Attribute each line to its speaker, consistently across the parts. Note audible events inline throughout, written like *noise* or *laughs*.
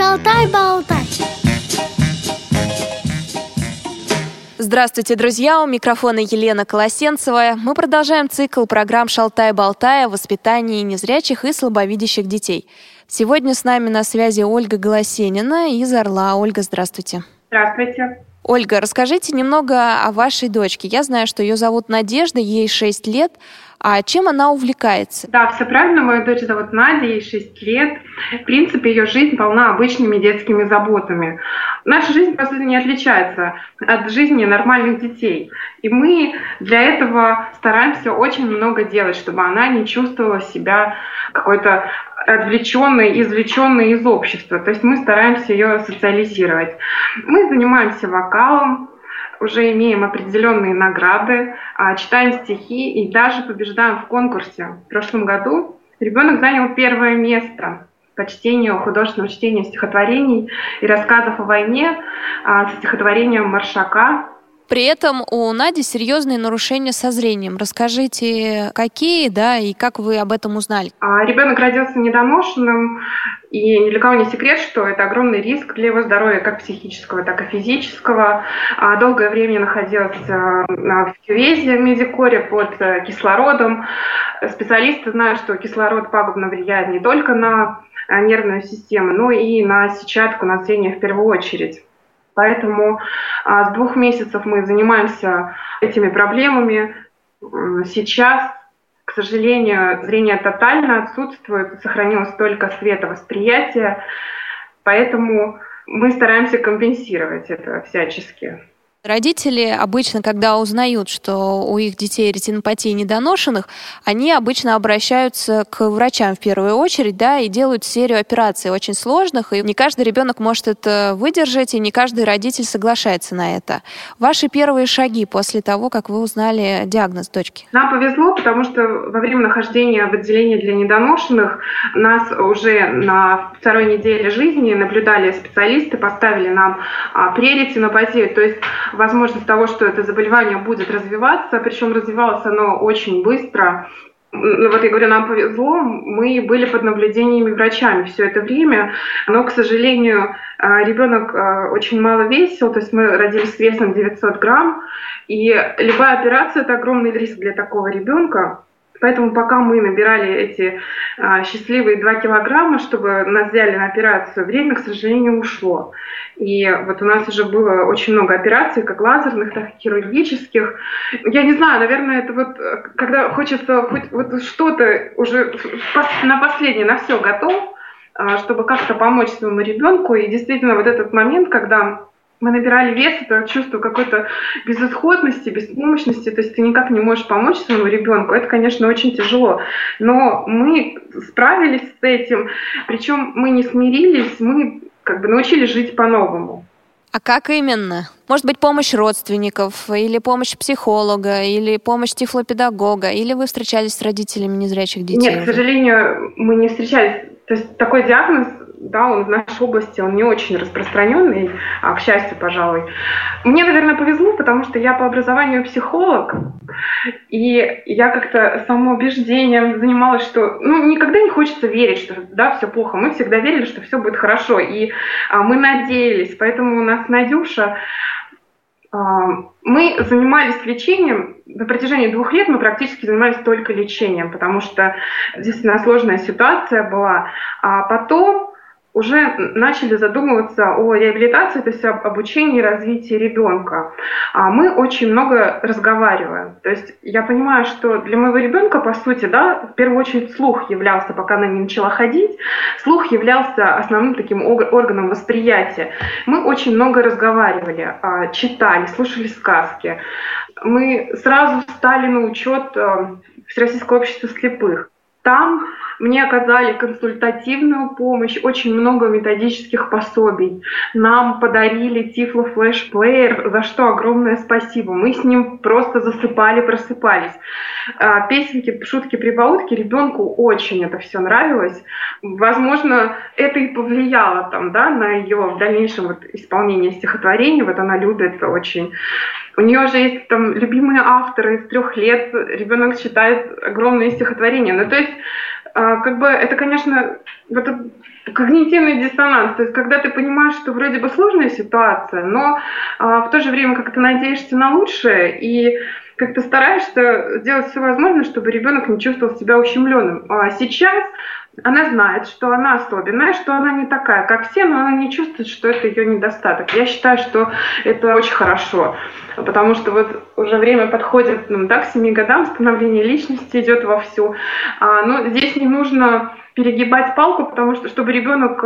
Speaker 1: Шалтай-болтай. Здравствуйте, друзья! У микрофона Елена Колосенцева. Мы продолжаем цикл программ «Шалтай-болтай» о воспитании незрячих и слабовидящих детей. Сегодня с нами на связи Ольга Голосенина из «Орла». Ольга, здравствуйте.
Speaker 2: Здравствуйте.
Speaker 1: Ольга, расскажите немного о вашей дочке. Я знаю, что ее зовут Надежда, ей 6 лет. А чем она увлекается?
Speaker 2: Да, все правильно. Мою дочь зовут Надя, ей 6 лет. В принципе, ее жизнь полна обычными детскими заботами. Наша жизнь, по сути, не отличается от жизни нормальных детей. И мы для этого стараемся очень много делать, чтобы она не чувствовала себя какой-то отвлеченной, извлеченной из общества. То есть мы стараемся ее социализировать. Мы занимаемся вокалом, уже имеем определенные награды, а, читаем стихи и даже побеждаем в конкурсе. В прошлом году ребенок занял первое место по чтению, художественного чтения стихотворений и рассказов о войне а, с стихотворением Маршака
Speaker 1: при этом у Нади серьезные нарушения со зрением. Расскажите, какие, да, и как вы об этом узнали?
Speaker 2: А, ребенок родился недоношенным, и ни для кого не секрет, что это огромный риск для его здоровья, как психического, так и физического. А, долгое время находился в кювезе в Медикоре под э, кислородом. Специалисты знают, что кислород пагубно влияет не только на э, нервную систему, но и на сетчатку, на зрение в первую очередь. Поэтому а, с двух месяцев мы занимаемся этими проблемами. Сейчас, к сожалению, зрение тотально отсутствует, сохранилось только световосприятие, поэтому мы стараемся компенсировать это всячески.
Speaker 1: Родители обычно, когда узнают, что у их детей ретинопатии недоношенных, они обычно обращаются к врачам в первую очередь, да, и делают серию операций очень сложных, и не каждый ребенок может это выдержать, и не каждый родитель соглашается на это. Ваши первые шаги после того, как вы узнали диагноз дочки?
Speaker 2: Нам повезло, потому что во время нахождения в отделении для недоношенных нас уже на второй неделе жизни наблюдали специалисты, поставили нам а, преретинопатию, то есть возможность того, что это заболевание будет развиваться, причем развивалось оно очень быстро. Ну, вот я говорю, нам повезло, мы были под наблюдениями врачами все это время, но, к сожалению, а, ребенок а, очень мало весил, то есть мы родились с весом 900 грамм, и любая операция – это огромный риск для такого ребенка. Поэтому пока мы набирали эти а, счастливые 2 килограмма, чтобы нас взяли на операцию, время, к сожалению, ушло. И вот у нас уже было очень много операций, как лазерных, так и хирургических. Я не знаю, наверное, это вот, когда хочется хоть вот что-то уже на последнее, на все готов, а, чтобы как-то помочь своему ребенку. И действительно, вот этот момент, когда мы набирали вес, это чувство какой-то безысходности, беспомощности, то есть ты никак не можешь помочь своему ребенку. Это, конечно, очень тяжело. Но мы справились с этим, причем мы не смирились, мы как бы научились жить по-новому.
Speaker 1: А как именно? Может быть, помощь родственников, или помощь психолога, или помощь тифлопедагога, или вы встречались с родителями незрячих детей?
Speaker 2: Нет, к сожалению, мы не встречались. То есть такой диагноз да, он в нашей области, он не очень распространенный, а, к счастью, пожалуй. Мне, наверное, повезло, потому что я по образованию психолог, и я как-то самоубеждением занималась, что ну, никогда не хочется верить, что да, все плохо. Мы всегда верили, что все будет хорошо, и а, мы надеялись. Поэтому у нас Надюша а, мы занимались лечением, на протяжении двух лет мы практически занимались только лечением, потому что действительно сложная ситуация была. А потом уже начали задумываться о реабилитации, то есть об обучении и развитии ребенка. А мы очень много разговариваем. То есть я понимаю, что для моего ребенка, по сути, да, в первую очередь слух являлся, пока она не начала ходить, слух являлся основным таким органом восприятия. Мы очень много разговаривали, а, читали, слушали сказки. Мы сразу встали на учет э, Всероссийского общества слепых. Там мне оказали консультативную помощь, очень много методических пособий. Нам подарили Тифло Флэш Плеер, за что огромное спасибо. Мы с ним просто засыпали, просыпались. А, песенки, шутки, прибаутки, ребенку очень это все нравилось. Возможно, это и повлияло там, да, на ее в дальнейшем вот исполнение стихотворений. Вот она любит очень у нее же есть там любимые авторы с трех лет, ребенок читает огромные стихотворения. Ну, то есть как бы это, конечно, вот когнитивный диссонанс, то есть когда ты понимаешь, что вроде бы сложная ситуация, но а, в то же время как ты надеешься на лучшее и как ты стараешься сделать все возможное, чтобы ребенок не чувствовал себя ущемленным. А сейчас она знает, что она особенная, что она не такая, как все, но она не чувствует, что это ее недостаток. Я считаю, что это очень хорошо, потому что вот уже время подходит ну, да, к семи годам, становление личности идет вовсю. А, но здесь не нужно перегибать палку, потому что чтобы ребенок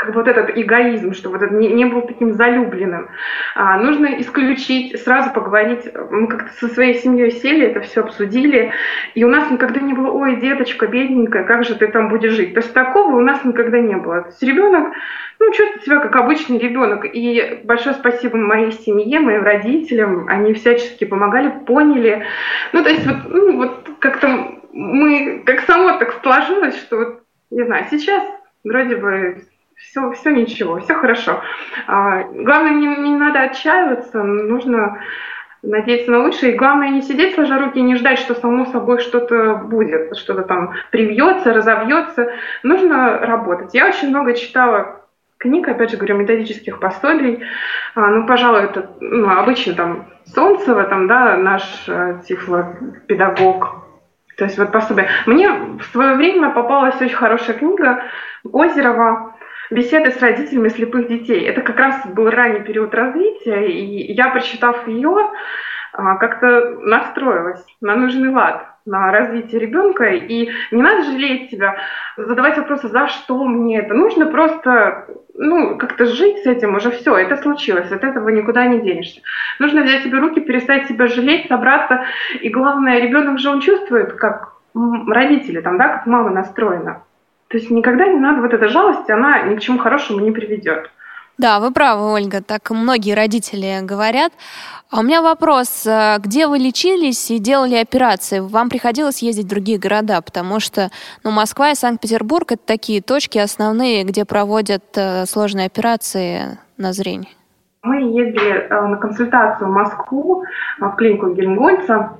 Speaker 2: как вот этот эгоизм, что вот это не, не был таким залюбленным. А, нужно исключить, сразу поговорить. Мы как-то со своей семьей сели, это все обсудили, и у нас никогда не было, ой, деточка, бедненькая, как же ты там будешь жить? То есть такого у нас никогда не было. То есть ребенок, ну, чувствует себя как обычный ребенок. И большое спасибо моей семье, моим родителям, они всячески помогали, поняли. Ну, то есть вот, ну, вот как-то мы, как само так сложилось, что вот, не знаю, сейчас вроде бы все, все ничего, все хорошо. А, главное, не, не надо отчаиваться, нужно надеяться на лучшее. И главное не сидеть сложа руки и не ждать, что само собой что-то будет, что-то там привьется, разовьется. Нужно работать. Я очень много читала книг, опять же говорю, методических пособий. А, ну, пожалуй, это ну, обычно там Солнцева, там, да, наш э, тифлопедагог. То есть вот пособие. Мне в свое время попалась очень хорошая книга Озерова беседы с родителями слепых детей. Это как раз был ранний период развития, и я, прочитав ее, а, как-то настроилась на нужный лад, на развитие ребенка, и не надо жалеть себя, задавать вопросы, за что мне это. Нужно просто ну, как-то жить с этим, уже все, это случилось, от этого никуда не денешься. Нужно взять себе руки, перестать себя жалеть, собраться, и главное, ребенок же он чувствует, как родители, там, да, как мама настроена. То есть никогда не надо, вот эта жалость, она ни к чему хорошему не приведет.
Speaker 1: Да, вы правы, Ольга, так многие родители говорят. А у меня вопрос, э, где вы лечились и делали операции? Вам приходилось ездить в другие города, потому что ну, Москва и Санкт-Петербург — это такие точки основные, где проводят э, сложные операции на зрение.
Speaker 2: Мы ездили э, на консультацию в Москву, в клинику Гельмгольца,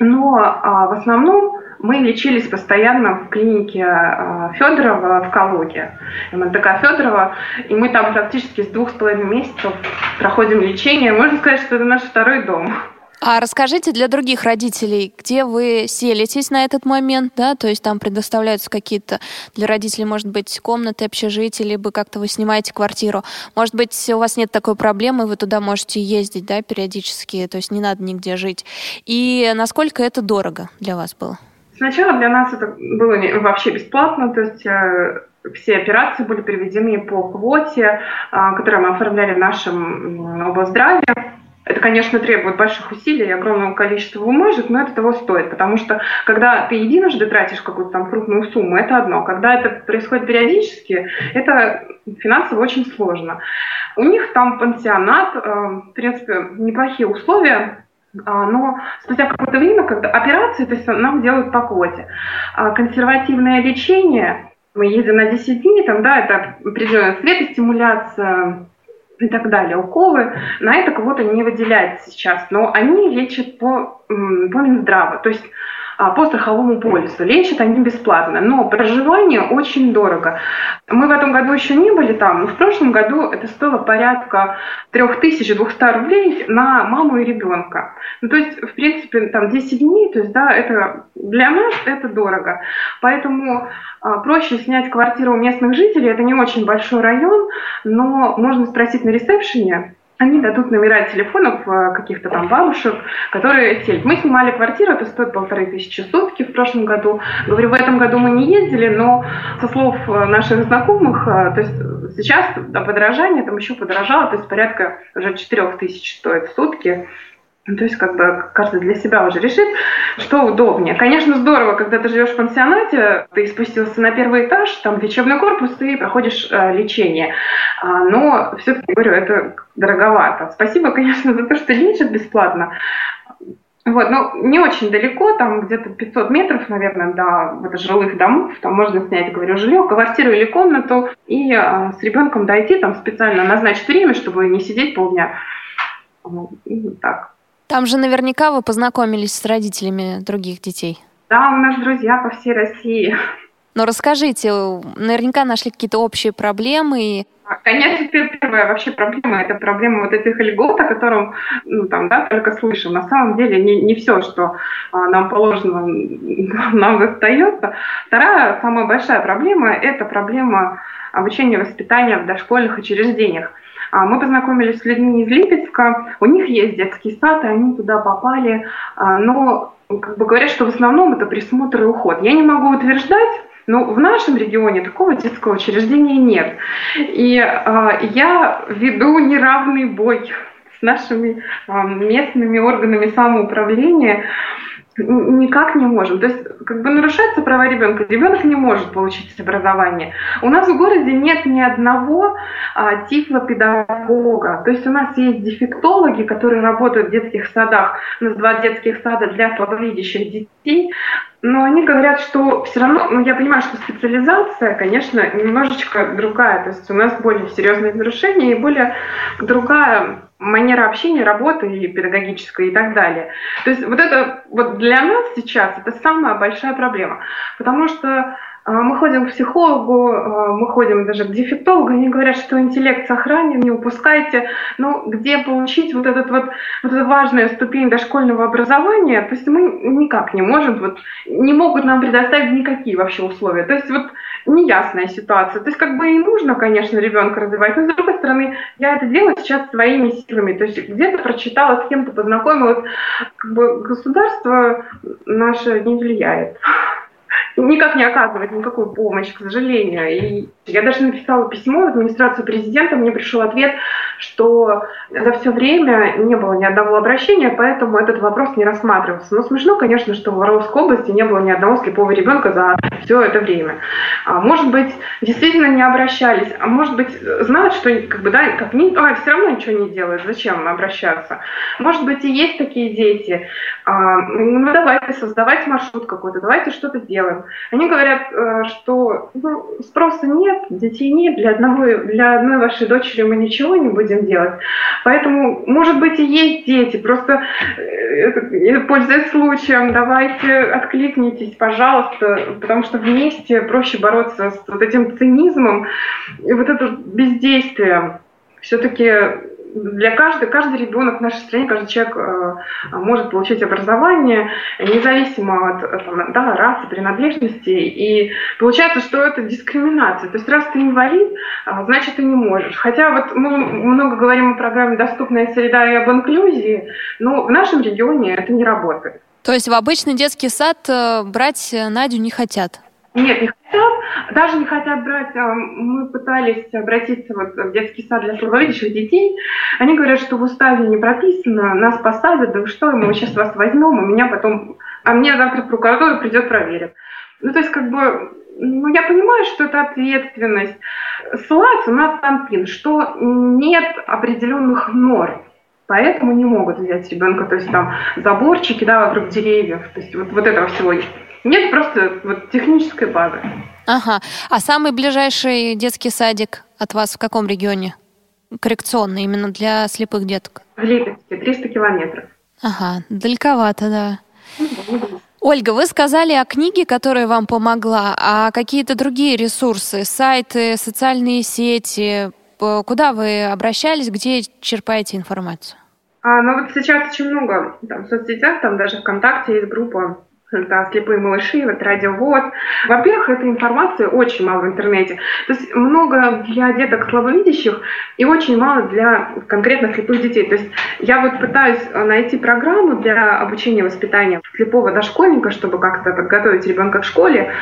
Speaker 2: но в основном мы лечились постоянно в клинике а, Федорова в Калуге, МНТК Федорова, и мы там практически с двух с половиной месяцев проходим лечение. Можно сказать, что это наш второй дом.
Speaker 1: А расскажите для других родителей, где вы селитесь на этот момент, да, то есть там предоставляются какие-то для родителей, может быть, комнаты, общежития, либо как-то вы снимаете квартиру. Может быть, у вас нет такой проблемы, вы туда можете ездить, да, периодически, то есть не надо нигде жить. И насколько это дорого для вас было?
Speaker 2: Сначала для нас это было вообще бесплатно, то есть э, все операции были приведены по квоте, э, которую мы оформляли в нашем облздраве. Это, конечно, требует больших усилий и огромного количества бумажек, но это того стоит, потому что когда ты единожды тратишь какую-то там крупную сумму, это одно. Когда это происходит периодически, это финансово очень сложно. У них там пансионат, э, в принципе, неплохие условия, а, но спустя какое-то время, когда операции, то есть нам делают по квоте. А консервативное лечение, мы едем на 10 дней, там, да, это определенная светостимуляция и так далее, уколы, на это кого-то не выделяется сейчас, но они лечат по, по Минздраву. То есть а, по страховому полису. Лечат они бесплатно, но проживание очень дорого. Мы в этом году еще не были там, но в прошлом году это стоило порядка 3200 рублей на маму и ребенка. Ну, то есть, в принципе, там 10 дней, то есть, да, это для нас это дорого. Поэтому а, проще снять квартиру у местных жителей. Это не очень большой район, но можно спросить на ресепшене, они дадут номера телефонов э, каких-то там бабушек, которые селят. Мы снимали квартиру, это стоит полторы тысячи сутки в прошлом году. Говорю, в этом году мы не ездили, но со слов э, наших знакомых, э, то есть сейчас подорожание там еще подорожало, то есть порядка уже четырех тысяч стоит в сутки. Ну, то есть как бы каждый для себя уже решит, что удобнее. Конечно, здорово, когда ты живешь в пансионате, ты спустился на первый этаж, там лечебный корпус, и проходишь э, лечение. А, но все-таки, говорю, это дороговато. Спасибо, конечно, за то, что лечат бесплатно. Вот, ну, не очень далеко, там где-то 500 метров, наверное, до вот, жилых домов, там можно снять, говорю, жилье, квартиру или комнату, и э, с ребенком дойти, там специально назначить время, чтобы не сидеть полдня. Вот, и так.
Speaker 1: Там же наверняка вы познакомились с родителями других детей.
Speaker 2: Да, у нас друзья по всей России.
Speaker 1: Но расскажите, наверняка нашли какие-то общие проблемы,
Speaker 2: Конечно, первая вообще проблема, это проблема вот этих льгот, о котором ну, там, да, только слышим. На самом деле не, не все, что а, нам положено, *laughs* нам достается. Вторая, самая большая проблема, это проблема обучения и воспитания в дошкольных учреждениях. А, мы познакомились с людьми из Липецка, у них есть детский сад, и они туда попали, а, но как бы говорят, что в основном это присмотр и уход. Я не могу утверждать, но в нашем регионе такого детского учреждения нет. И э, я веду неравный бой с нашими местными органами самоуправления никак не можем. То есть, как бы нарушаются права ребенка. Ребенок не может получить образование. У нас в городе нет ни одного а, тифлопедагога. То есть у нас есть дефектологи, которые работают в детских садах. У нас два детских сада для слабовидящих детей. Но они говорят, что все равно, ну я понимаю, что специализация, конечно, немножечко другая. То есть у нас более серьезные нарушения и более другая манера общения, работы и педагогическая и так далее. То есть вот это вот для нас сейчас это самая большая проблема, потому что а, мы ходим к психологу, а, мы ходим даже к дефектологу, они говорят, что интеллект сохранен, не упускайте. Но где получить вот, этот вот, вот эту важную ступень дошкольного образования, то есть мы никак не можем, вот, не могут нам предоставить никакие вообще условия. То есть вот неясная ситуация. То есть как бы и нужно, конечно, ребенка развивать, но с другой стороны, я это делаю сейчас своими силами. То есть где-то прочитала, с кем-то познакомилась. Как бы государство наше не влияет *laughs* никак не оказывает никакую помощь, к сожалению. И я даже написала письмо в администрацию президента, мне пришел ответ, что за все время не было ни одного обращения, поэтому этот вопрос не рассматривался. Но смешно, конечно, что в Воровской области не было ни одного слепого ребенка за все это время. А, может быть, действительно не обращались, а может быть, знают, что как бы, да, как не, а, все равно ничего не делают, зачем обращаться. Может быть, и есть такие дети. А, ну, давайте создавайте маршрут какой-то, давайте что-то сделаем. Они говорят, э, что ну, спроса нет, детей нет, для, одного, для одной вашей дочери мы ничего не будем делать. Поэтому, может быть, и есть дети, просто э, пользуясь случаем, давайте откликнитесь, пожалуйста, потому что вместе проще бороться с вот этим цинизмом и вот это бездействие. Все-таки для каждого, каждый ребенок в нашей стране, каждый человек э, может получить образование независимо от э, там, да, расы, принадлежности. И получается, что это дискриминация. То есть раз ты инвалид, э, значит ты не можешь. Хотя вот мы много говорим о программе «Доступная среда» и об инклюзии, но в нашем регионе это не работает.
Speaker 1: То есть в обычный детский сад э, брать Надю не хотят?
Speaker 2: Нет, не хотят. Даже не хотят брать. А, мы пытались обратиться вот в детский сад для слабовидящих детей. Они говорят, что в уставе не прописано, нас посадят, да что, мы сейчас вас возьмем, и меня потом... А мне завтра прокуратура придет проверит. Ну, то есть, как бы, ну, я понимаю, что это ответственность. Ссылается у нас Танпин, что нет определенных норм. Поэтому не могут взять ребенка, то есть там заборчики, да, вокруг деревьев, то есть вот, вот этого всего нет просто вот технической базы.
Speaker 1: Ага. А самый ближайший детский садик от вас в каком регионе? Коррекционный, именно для слепых деток?
Speaker 2: В Липецке, 300 километров.
Speaker 1: Ага, далековато, да. Ольга, вы сказали о книге, которая вам помогла, а какие-то другие ресурсы, сайты, социальные сети, куда вы обращались, где черпаете информацию?
Speaker 2: А, ну вот сейчас очень много там, в соцсетях, там даже ВКонтакте есть группа да, слепые малыши, вот радиовод. Во-первых, этой информации очень мало в интернете. То есть много для деток слабовидящих и очень мало для конкретно слепых детей. То есть я вот пытаюсь найти программу для обучения воспитания слепого дошкольника, чтобы как-то подготовить ребенка к школе.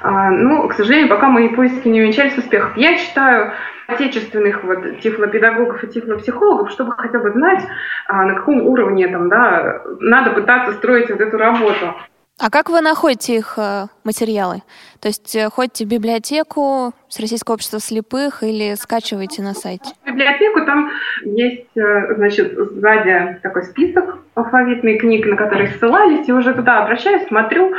Speaker 2: А, но, к сожалению, пока мои поиски не увенчались успехом. Я читаю отечественных вот тифлопедагогов и тифлопсихологов, чтобы хотя бы знать, а, на каком уровне там, да, надо пытаться строить вот эту работу.
Speaker 1: А как вы находите их э, материалы? То есть э, ходите в библиотеку с Российского общества слепых или скачиваете на сайте?
Speaker 2: В библиотеку там есть, э, значит, сзади такой список алфавитных книг, на которые ссылались, и уже туда обращаюсь, смотрю,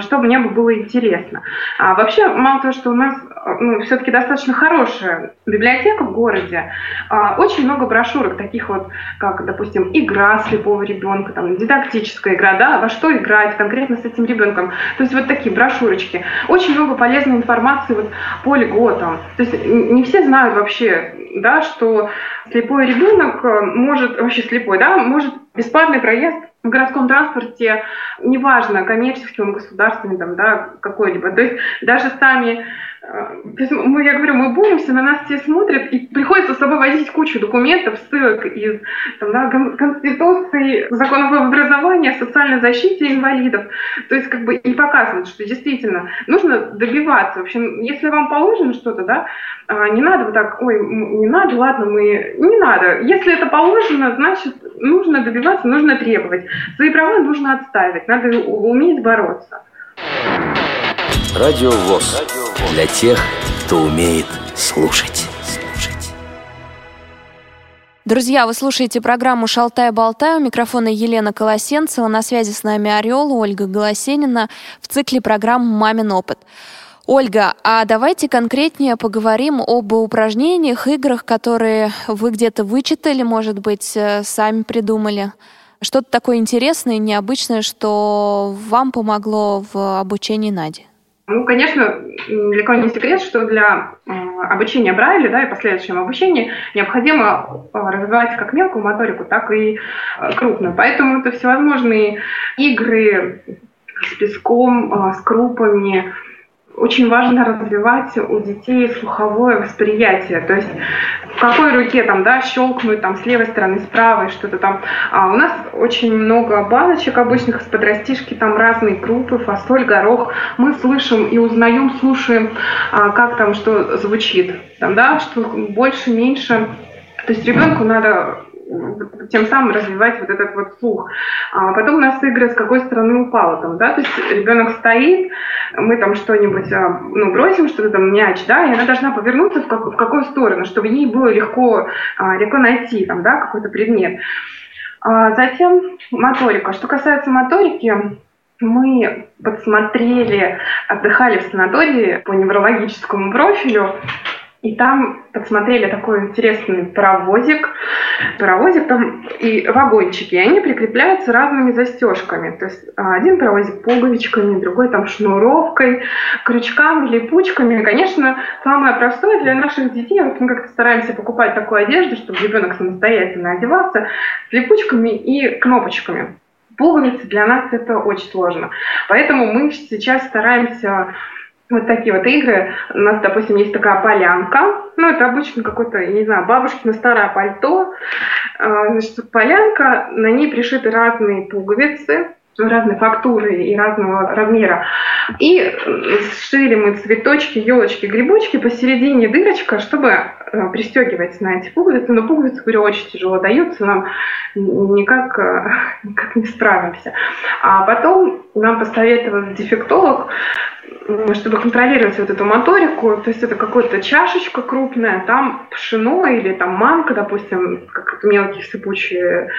Speaker 2: что мне бы было интересно. А вообще, мало того, что у нас ну, все-таки достаточно хорошая библиотека в городе. А, очень много брошюрок, таких вот, как, допустим, игра слепого ребенка, там, дидактическая игра, да, во что играть конкретно с этим ребенком. То есть вот такие брошюрочки. Очень много полезной информации вот по льготам. То есть не все знают вообще, да, что слепой ребенок э, может, вообще слепой, да, может бесплатный проезд в городском транспорте, неважно, коммерческим, государственным, там, да, какой-либо. То есть даже сами то есть мы, я говорю, мы боремся, на нас все смотрят, и приходится с собой возить кучу документов, ссылок из там, да, Конституции, законов об образовании, социальной защите инвалидов. То есть как бы и показывают, что действительно нужно добиваться. В общем, если вам положено что-то, да, а, не надо вот так, ой, не надо, ладно, мы... Не надо. Если это положено, значит, нужно добиваться, нужно требовать. Свои права нужно отстаивать, надо уметь бороться.
Speaker 3: Радио ВОЗ. Для тех, кто умеет слушать.
Speaker 1: Друзья, вы слушаете программу «Шалтай-болтай». У микрофона Елена Колосенцева. На связи с нами Орел, Ольга Голосенина в цикле программы «Мамин опыт». Ольга, а давайте конкретнее поговорим об упражнениях, играх, которые вы где-то вычитали, может быть, э, сами придумали. Что-то такое интересное, необычное, что вам помогло в обучении Нади.
Speaker 2: Ну, конечно, далеко не секрет, что для э, обучения Брайля да, и последующего обучения необходимо э, развивать как мелкую моторику, так и э, крупную. Поэтому это всевозможные игры с песком, с крупами, очень важно развивать у детей слуховое восприятие. То есть в какой руке там, да, щелкнуть там с левой стороны, с правой, что-то там. А у нас очень много баночек обычных из-под растишки, там разные крупы, фасоль, горох. Мы слышим и узнаем, слушаем, а, как там что звучит. Там, да, что больше, меньше. То есть ребенку надо тем самым развивать вот этот вот слух. А потом у нас игры с какой стороны упала там, да, то есть ребенок стоит, мы там что-нибудь, а, ну, бросим что-то там, мяч, да, и она должна повернуться в, как, в какую сторону, чтобы ей было легко, а, легко найти там, да, какой-то предмет. А затем моторика. Что касается моторики, мы подсмотрели, отдыхали в санатории по неврологическому профилю, и там подсмотрели такой интересный паровозик, паровозик там и вагончики, и они прикрепляются разными застежками. То есть а, один паровозик пуговичками, другой там шнуровкой, крючками, липучками. Конечно, самое простое для наших детей, вот мы как-то стараемся покупать такую одежду, чтобы ребенок самостоятельно одевался, с липучками и кнопочками. Пуговицы для нас это очень сложно. Поэтому мы сейчас стараемся вот такие вот игры. У нас, допустим, есть такая полянка. Ну, это обычно какое-то, я не знаю, бабушкино старое пальто. А, значит, полянка, на ней пришиты разные пуговицы разной фактуры и разного размера. И сшили мы цветочки, елочки, грибочки, посередине дырочка, чтобы э, пристегивать на эти пуговицы. Но пуговицы, говорю, очень тяжело даются, нам никак, э, никак не справимся. А потом нам посоветовал дефектолог чтобы контролировать вот эту моторику, то есть это какая-то чашечка крупная, там пшено или там манка, допустим, как мелкие сыпучие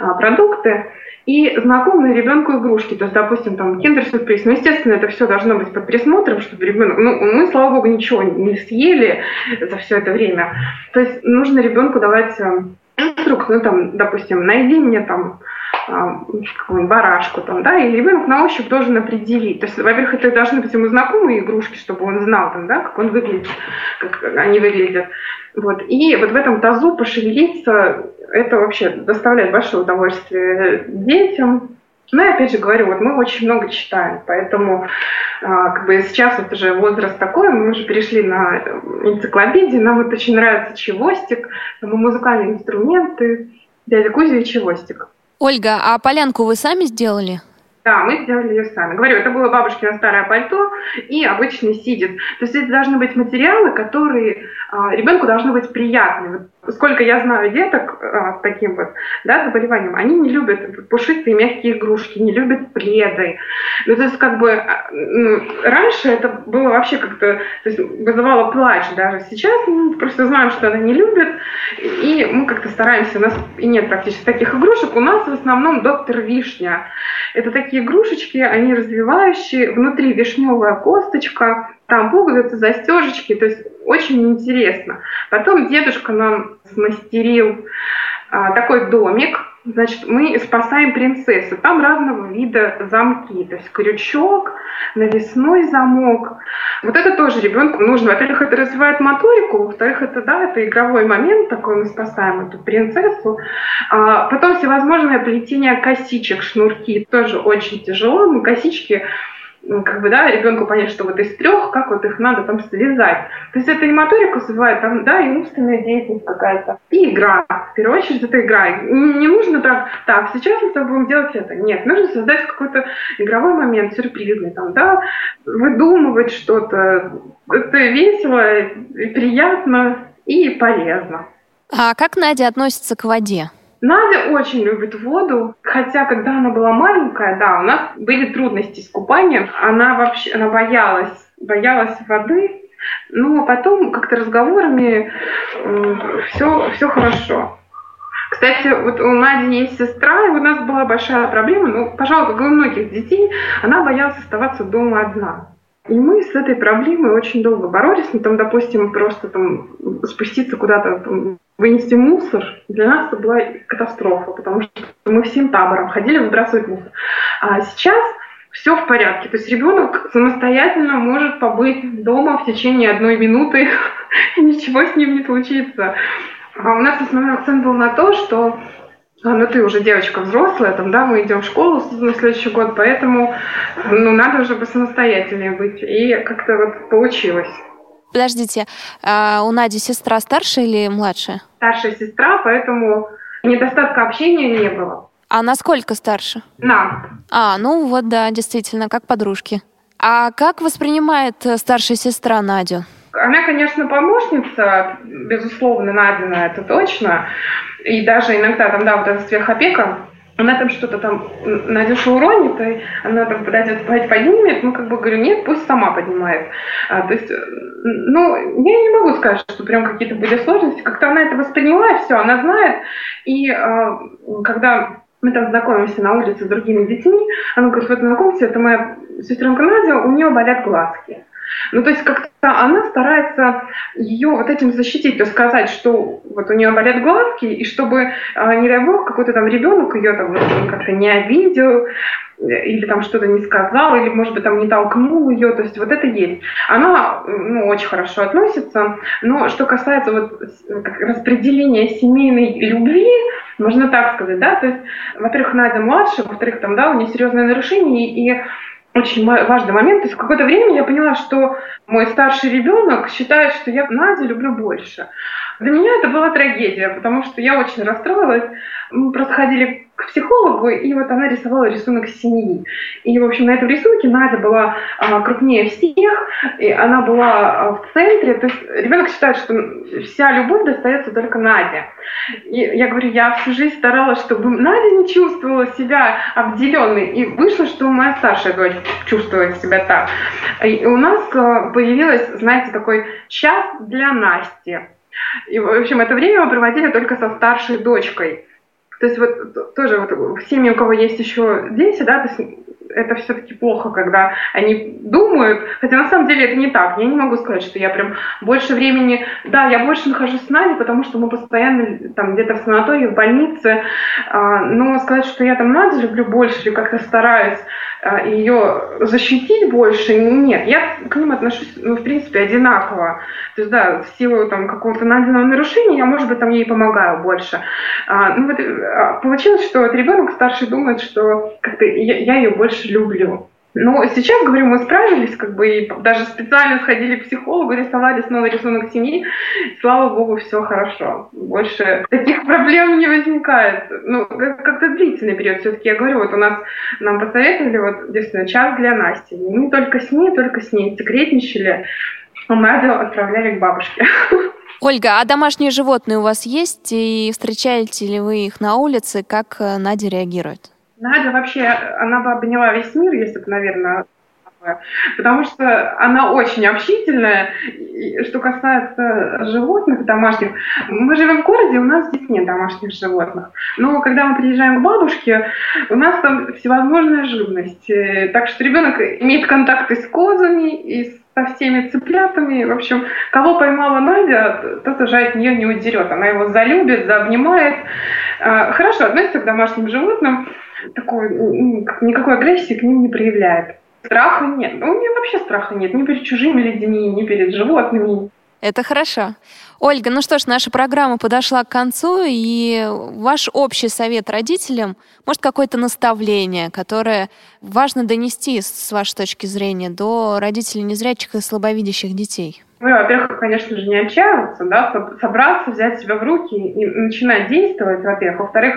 Speaker 2: а, продукты, и знакомые ребенку игрушки, то есть, допустим, там киндер-сюрприз. Ну, естественно, это все должно быть под присмотром, чтобы ребенок... Ну, мы, слава богу, ничего не съели за все это время. То есть нужно ребенку давать э, инструкцию, ну, там, допустим, найди мне там какую-нибудь барашку там, да, и ребенок на ощупь должен определить. То есть, во-первых, это должны быть ему знакомые игрушки, чтобы он знал там, да, как он выглядит, как они выглядят. Вот. И вот в этом тазу пошевелиться, это вообще доставляет большое удовольствие детям. Ну и опять же говорю, вот мы очень много читаем, поэтому а, как бы сейчас вот уже возраст такой, мы уже перешли на энциклопедии, нам вот очень нравится чевостик, там музыкальные инструменты, дядя Кузя и чевостик.
Speaker 1: Ольга, а полянку вы сами сделали?
Speaker 2: Да, мы сделали ее сами. Говорю, это было бабушкино старое пальто и обычный сидит. То есть это должны быть материалы, которые ребенку должны быть приятны. Вот сколько я знаю деток а, с таким вот да, заболеванием, они не любят пушистые мягкие игрушки, не любят пледы. Ну, то есть как бы а, ну, раньше это было вообще как-то то есть, вызывало плач даже. Сейчас мы просто знаем, что она не любит, и мы как-то стараемся. У нас и нет практически таких игрушек. У нас в основном доктор Вишня. Это такие игрушечки, они развивающие, внутри вишневая косточка, там пуговицы, застежечки, то есть очень интересно. Потом дедушка нам смастерил а, такой домик, Значит, мы спасаем принцессу. Там разного вида замки. То есть крючок, навесной замок. Вот это тоже ребенку нужно. Во-первых, это развивает моторику. Во-вторых, это, да, это игровой момент такой. Мы спасаем эту принцессу. А потом всевозможное плетение косичек, шнурки. Тоже очень тяжело. Мы косички как бы, да, ребенку понять, что вот из трех, как вот их надо там связать. То есть это и моторику развивает, там, да, и умственная деятельность какая-то. И игра. В первую очередь это игра. Не, нужно так, так, сейчас мы будем делать это. Нет, нужно создать какой-то игровой момент, сюрпризный, там, да, выдумывать что-то. Это весело, и приятно и полезно.
Speaker 1: А как Надя относится к воде?
Speaker 2: Надя очень любит воду, хотя когда она была маленькая, да, у нас были трудности с купанием. Она вообще, она боялась, боялась воды, но потом как-то разговорами э, все, все хорошо. Кстати, вот у Нади есть сестра, и у нас была большая проблема, ну, пожалуй, как и у многих детей, она боялась оставаться дома одна. И мы с этой проблемой очень долго боролись. Ну, там, допустим, просто там спуститься куда-то, там, вынести мусор, для нас это была катастрофа, потому что мы всем табором ходили выбрасывать мусор. А сейчас все в порядке. То есть ребенок самостоятельно может побыть дома в течение одной минуты, *laughs* и ничего с ним не случится. А у нас основной акцент был на то, что ну ты уже девочка взрослая, там, да, мы идем в школу на следующий год, поэтому, ну, надо уже посамостоятельнее быть. И как-то вот получилось.
Speaker 1: Подождите, а у Нади сестра старшая или младшая?
Speaker 2: Старшая сестра, поэтому недостатка общения не было.
Speaker 1: А насколько старше?
Speaker 2: На.
Speaker 1: А, ну вот да, действительно, как подружки. А как воспринимает старшая сестра Надю?
Speaker 2: Она, конечно, помощница, безусловно, Надина, это точно. И даже иногда там, да, вот эта сверхопека, она там что-то там Надюша уронит, и она там подойдет, поднимет, ну, как бы говорю, нет, пусть сама поднимает. А, то есть, ну, я не могу сказать, что прям какие-то были сложности, как-то она это восприняла, все, она знает, и а, когда мы там знакомимся на улице с другими детьми, она говорит, вот знакомься, это моя сестренка Надя, у нее болят глазки. Ну, то есть как-то она старается ее вот этим защитить, то сказать, что вот у нее болят глазки, и чтобы, а, не дай бог, какой-то там ребенок ее там как-то не обидел, или там что-то не сказал, или, может быть, там не толкнул ее, то есть вот это есть. Она, ну, очень хорошо относится, но что касается вот распределения семейной любви, можно так сказать, да, то есть, во-первых, Надя младше, во-вторых, там, да, у нее серьезное нарушение, и очень важный момент. То есть какое-то время я поняла, что мой старший ребенок считает, что я Надю люблю больше. Для меня это была трагедия, потому что я очень расстроилась. Мы просто ходили к психологу, и вот она рисовала рисунок семьи. И, в общем, на этом рисунке Надя была а, крупнее всех, и она была а, в центре. То есть ребенок считает, что вся любовь достается только Наде. И я говорю, я всю жизнь старалась, чтобы Надя не чувствовала себя обделенной. И вышло, что моя старшая дочь чувствует себя так. И у нас а, появилась, знаете, такой час для Насти. И, в общем, это время мы проводили только со старшей дочкой. То есть вот тоже вот в семье, у кого есть еще дети, да, то есть это все-таки плохо, когда они думают, хотя на самом деле это не так. Я не могу сказать, что я прям больше времени, да, я больше нахожусь с Надей, потому что мы постоянно там где-то в санатории, в больнице, а, но сказать, что я там Надю люблю больше или как-то стараюсь ее защитить больше, нет, я к ним отношусь, ну, в принципе, одинаково. То есть, да, в силу там какого-то найденного нарушения я, может быть, там ей помогаю больше. А, ну, вот, а, получилось, что вот ребенок старший думает, что как-то я, я ее больше люблю. Но сейчас, говорю, мы справились, как бы, и даже специально сходили к психологу, рисовали снова рисунок семьи. Слава богу, все хорошо. Больше таких проблем не возникает. Ну, как-то длительный период. Все-таки я говорю, вот у нас нам посоветовали, вот, действительно, час для Насти. И мы только с ней, только с ней секретничали. А Надю отправляли к бабушке.
Speaker 1: Ольга, а домашние животные у вас есть? И встречаете ли вы их на улице? Как э, Надя реагирует?
Speaker 2: Надя вообще, она бы обняла весь мир, если бы, наверное, потому что она очень общительная. И что касается животных домашних, мы живем в городе, у нас здесь нет домашних животных. Но когда мы приезжаем к бабушке, у нас там всевозможная живность. Э, так что ребенок имеет контакты с козами, и с со всеми цыплятами. В общем, кого поймала Надя, тот уже от нее не удерет. Она его залюбит, заобнимает. А, хорошо относится к домашним животным. Такой, никакой агрессии к ним не проявляет. Страха нет. У меня вообще страха нет. Ни перед чужими людьми, ни перед животными.
Speaker 1: Это хорошо. Ольга, ну что ж, наша программа подошла к концу, и ваш общий совет родителям, может, какое-то наставление, которое важно донести, с вашей точки зрения, до родителей незрячих и слабовидящих детей?
Speaker 2: Ну, во-первых, конечно же, не отчаиваться, да, собраться, взять себя в руки и начинать действовать, во-первых. Во-вторых,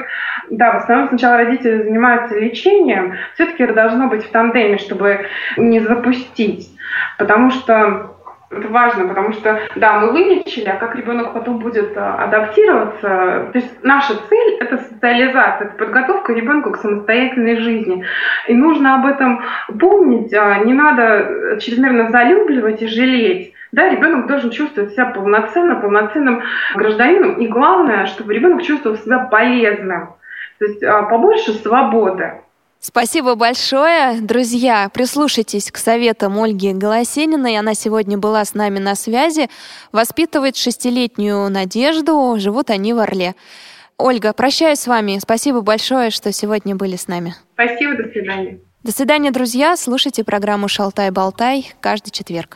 Speaker 2: да, в основном сначала родители занимаются лечением, все-таки это должно быть в тандеме, чтобы не запустить. Потому что это важно, потому что, да, мы вылечили, а как ребенок потом будет а, адаптироваться, то есть наша цель – это социализация, это подготовка ребенка к самостоятельной жизни. И нужно об этом помнить, а, не надо чрезмерно залюбливать и жалеть. Да, ребенок должен чувствовать себя полноценно, полноценным гражданином. И главное, чтобы ребенок чувствовал себя полезным. То есть а, побольше свободы.
Speaker 1: Спасибо большое. Друзья, прислушайтесь к советам Ольги Голосениной. Она сегодня была с нами на связи. Воспитывает шестилетнюю Надежду. Живут они в Орле. Ольга, прощаюсь с вами. Спасибо большое, что сегодня были с нами.
Speaker 2: Спасибо, до свидания.
Speaker 1: До свидания, друзья. Слушайте программу «Шалтай-болтай» каждый четверг.